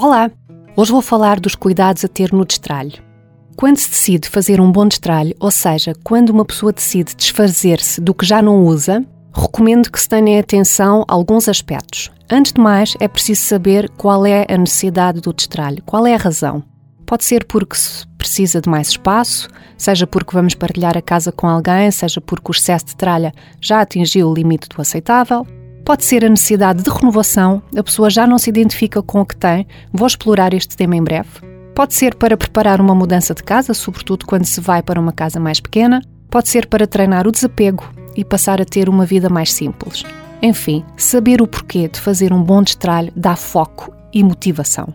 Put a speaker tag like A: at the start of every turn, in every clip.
A: Olá! Hoje vou falar dos cuidados a ter no destralho. Quando se decide fazer um bom destralho, ou seja, quando uma pessoa decide desfazer-se do que já não usa, recomendo que se tenha atenção a alguns aspectos. Antes de mais, é preciso saber qual é a necessidade do destralho, qual é a razão. Pode ser porque se precisa de mais espaço, seja porque vamos partilhar a casa com alguém, seja porque o excesso de tralha já atingiu o limite do aceitável. Pode ser a necessidade de renovação, a pessoa já não se identifica com o que tem, vou explorar este tema em breve. Pode ser para preparar uma mudança de casa, sobretudo quando se vai para uma casa mais pequena. Pode ser para treinar o desapego e passar a ter uma vida mais simples. Enfim, saber o porquê de fazer um bom destralho dá foco e motivação.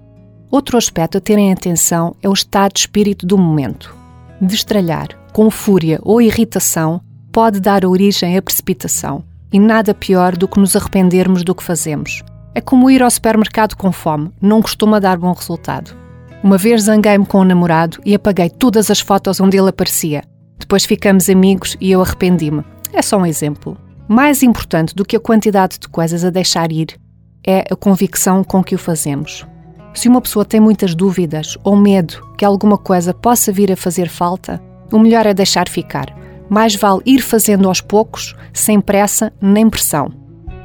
A: Outro aspecto a terem atenção é o estado de espírito do momento. Destralhar com fúria ou irritação pode dar origem à precipitação e nada pior do que nos arrependermos do que fazemos. É como ir ao supermercado com fome, não costuma dar bom resultado. Uma vez zanguei-me com o um namorado e apaguei todas as fotos onde ele aparecia. Depois ficamos amigos e eu arrependi-me. É só um exemplo. Mais importante do que a quantidade de coisas a deixar ir é a convicção com que o fazemos. Se uma pessoa tem muitas dúvidas ou medo que alguma coisa possa vir a fazer falta, o melhor é deixar ficar mais vale ir fazendo aos poucos, sem pressa nem pressão.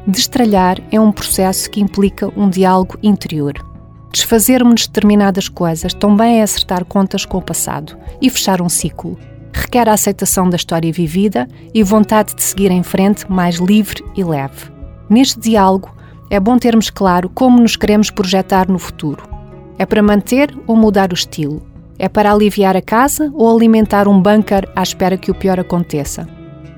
A: Destralhar é um processo que implica um diálogo interior. Desfazermos determinadas coisas também é acertar contas com o passado e fechar um ciclo. Requer a aceitação da história vivida e vontade de seguir em frente mais livre e leve. Neste diálogo, é bom termos claro como nos queremos projetar no futuro. É para manter ou mudar o estilo? É para aliviar a casa ou alimentar um bunker à espera que o pior aconteça?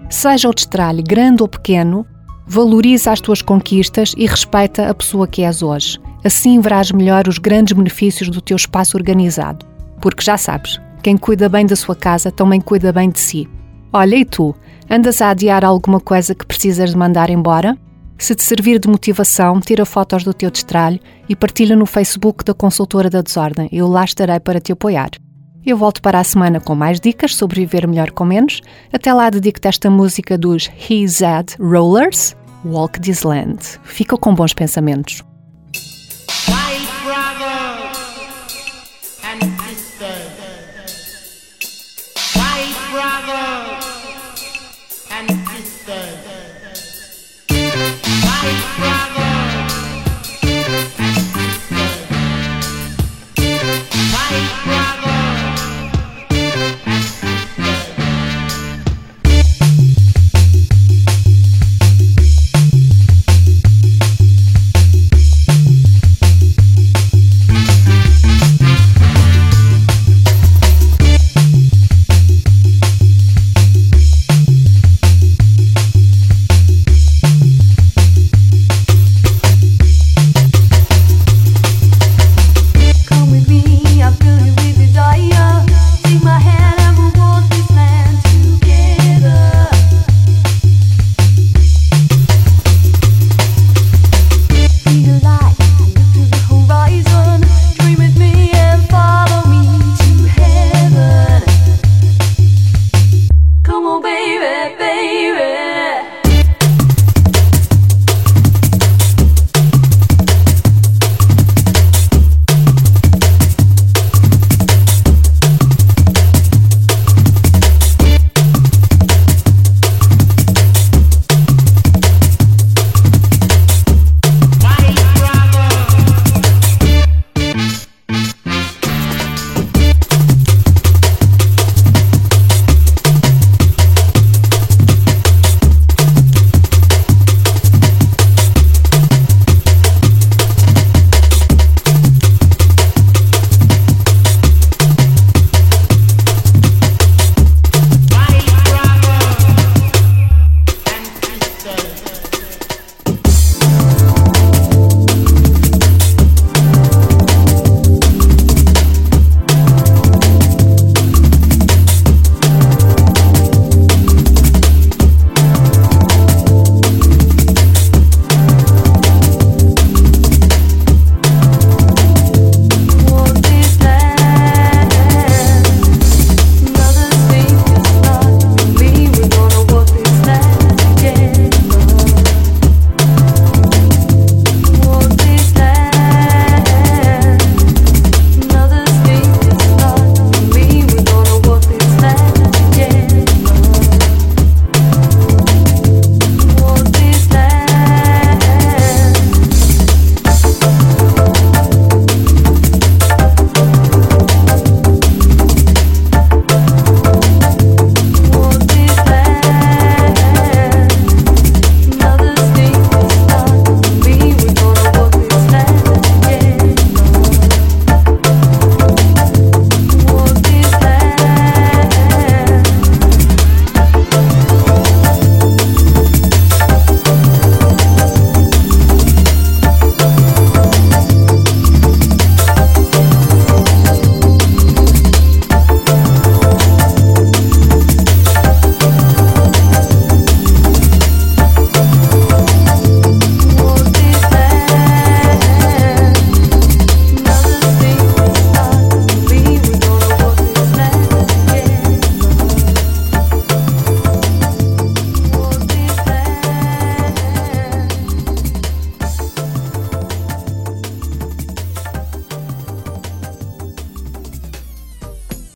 A: Seja o destralhe grande ou pequeno, valoriza as tuas conquistas e respeita a pessoa que és hoje. Assim verás melhor os grandes benefícios do teu espaço organizado. Porque já sabes, quem cuida bem da sua casa também cuida bem de si. Olha, e tu? Andas a adiar alguma coisa que precisas de mandar embora? Se te servir de motivação, tira fotos do teu destralho e partilha no Facebook da Consultora da Desordem. Eu lá estarei para te apoiar. Eu volto para a semana com mais dicas sobre viver melhor com menos. Até lá dedico-te esta música dos He Zed Rollers, Walk This Land. Fica com bons pensamentos. White